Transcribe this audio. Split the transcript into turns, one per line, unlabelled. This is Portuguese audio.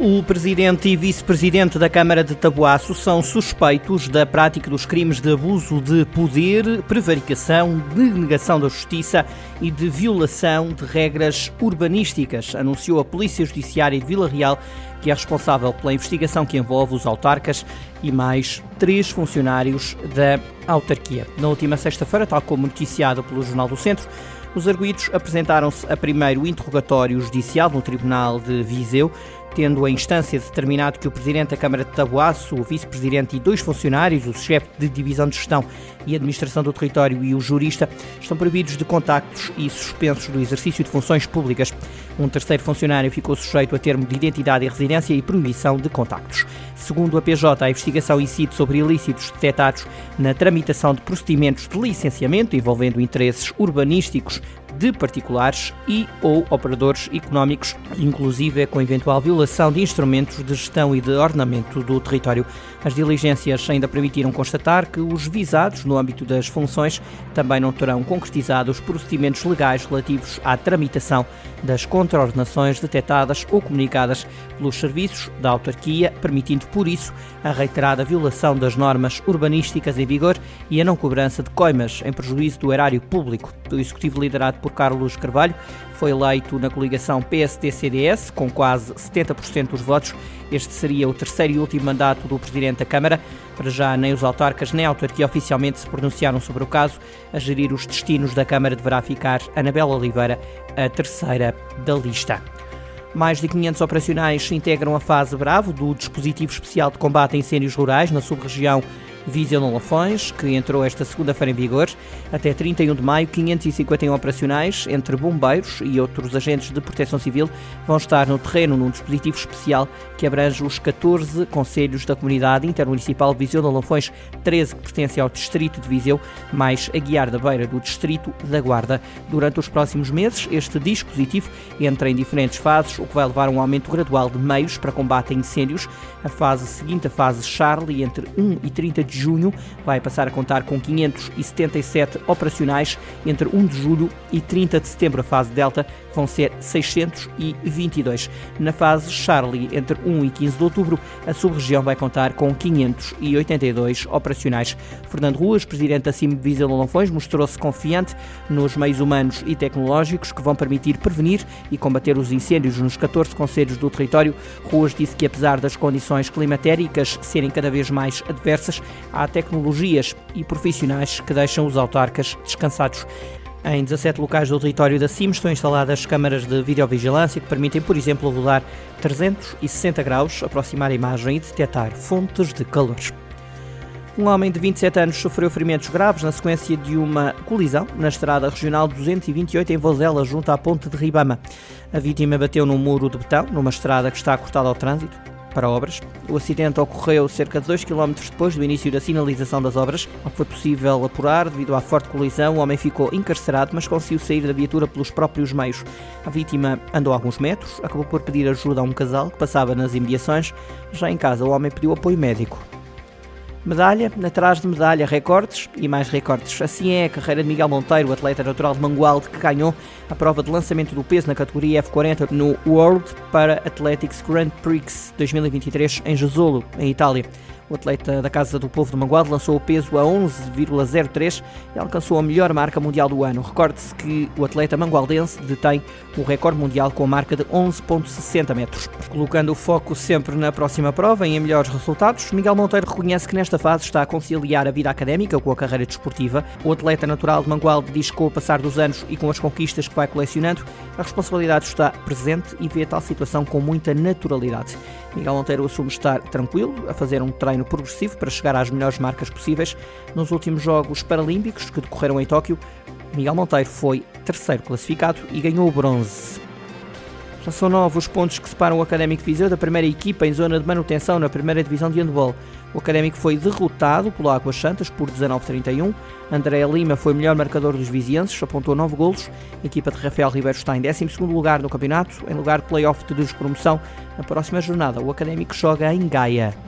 O presidente e vice-presidente da Câmara de Tabuaço são suspeitos da prática dos crimes de abuso de poder, prevaricação, denegação da justiça e de violação de regras urbanísticas, anunciou a Polícia Judiciária de Vila Real, que é responsável pela investigação que envolve os autarcas e mais três funcionários da autarquia. Na última sexta-feira, tal como noticiado pelo Jornal do Centro, os arguídos apresentaram-se a primeiro interrogatório judicial no Tribunal de Viseu tendo a instância determinado que o Presidente da Câmara de Tabuaço, o Vice-Presidente e dois funcionários, o chefe de Divisão de Gestão e Administração do Território e o jurista, estão proibidos de contactos e suspensos do exercício de funções públicas. Um terceiro funcionário ficou sujeito a termo de identidade e residência e proibição de contactos. Segundo a PJ, a investigação incide sobre ilícitos detectados na tramitação de procedimentos de licenciamento envolvendo interesses urbanísticos de particulares e ou operadores económicos, inclusive com eventual violação de instrumentos de gestão e de ordenamento do território. As diligências ainda permitiram constatar que os visados, no âmbito das funções, também não terão concretizado os procedimentos legais relativos à tramitação das contraordenações detectadas ou comunicadas pelos serviços da autarquia, permitindo, por isso, a reiterada violação das normas urbanísticas em vigor e a não cobrança de coimas em prejuízo do erário público. O executivo liderado por Carlos Carvalho foi eleito na coligação PSD-CDS, com quase 70% dos votos. Este seria o terceiro e último mandato do Presidente da Câmara. Para já, nem os autarcas nem a autarquia oficialmente se pronunciaram sobre o caso. A gerir os destinos da Câmara deverá ficar Anabela Oliveira, a terceira da lista. Mais de 500 operacionais integram a fase Bravo do dispositivo especial de combate a incêndios rurais na sub-região Viseu Lafões, que entrou esta segunda-feira em vigor. Até 31 de maio, 551 operacionais entre bombeiros e outros agentes de proteção civil vão estar no terreno num dispositivo especial que abrange os 14 conselhos da comunidade intermunicipal Viseu de Lafões, 13 que pertencem ao distrito de Viseu, mais a Guiar da Beira do distrito da Guarda. Durante os próximos meses, este dispositivo entra em diferentes fases, o que vai levar a um aumento gradual de meios para combate a incêndios. A fase seguinte, a fase Charlie, entre 1 e 30 de junho, vai passar a contar com 577 operacionais. Entre 1 de julho e 30 de setembro, a fase Delta, vão ser 622. Na fase Charlie, entre 1 e 15 de outubro, a sub-região vai contar com 582 operacionais. Fernando Ruas, presidente da CIM Visa Lolonfões, mostrou-se confiante nos meios humanos e tecnológicos que vão permitir prevenir e combater os incêndios nos 14 conselhos do território. Ruas disse que, apesar das condições climatéricas serem cada vez mais adversas, há tecnologias e profissionais que deixam os autarcas descansados. Em 17 locais do território da CIM estão instaladas câmaras de videovigilância que permitem, por exemplo, rodar 360 graus, aproximar a imagem e detectar fontes de calor. Um homem de 27 anos sofreu ferimentos graves na sequência de uma colisão na estrada regional 228 em Vozela, junto à ponte de Ribama. A vítima bateu num muro de betão, numa estrada que está cortada ao trânsito para obras. O acidente ocorreu cerca de 2 km depois do início da sinalização das obras. Não foi possível apurar devido à forte colisão. O homem ficou encarcerado, mas conseguiu sair da viatura pelos próprios meios. A vítima andou alguns metros, acabou por pedir ajuda a um casal que passava nas imediações. Já em casa, o homem pediu apoio médico. Medalha, atrás de medalha, recordes e mais recordes. Assim é a carreira de Miguel Monteiro, atleta natural de Mangualde, que ganhou a prova de lançamento do peso na categoria F40 no World para Athletics Grand Prix 2023 em Jesolo, em Itália. O atleta da Casa do Povo de Mangualde lançou o peso a 11,03 e alcançou a melhor marca mundial do ano. Recorde-se que o atleta mangualdense detém o recorde mundial com a marca de 11,60 metros. Colocando o foco sempre na próxima prova e em melhores resultados, Miguel Monteiro reconhece que nesta fase está a conciliar a vida académica com a carreira desportiva. O atleta natural de Mangualde diz que com o passar dos anos e com as conquistas que vai colecionando, a responsabilidade está presente e vê a tal situação com muita naturalidade. Miguel Monteiro assume estar tranquilo, a fazer um treino progressivo para chegar às melhores marcas possíveis. Nos últimos Jogos Paralímpicos que decorreram em Tóquio, Miguel Monteiro foi terceiro classificado e ganhou o bronze. Já são novos pontos que separam o Académico de Viseu da primeira equipa em zona de manutenção na primeira divisão de handball. O Académico foi derrotado pelo Águas Santas por 19-31. André Lima foi o melhor marcador dos vizienses, apontou 9 golos. A equipa de Rafael Ribeiro está em 12 lugar no campeonato, em lugar de play-off de despromoção. Na próxima jornada, o Académico joga em Gaia.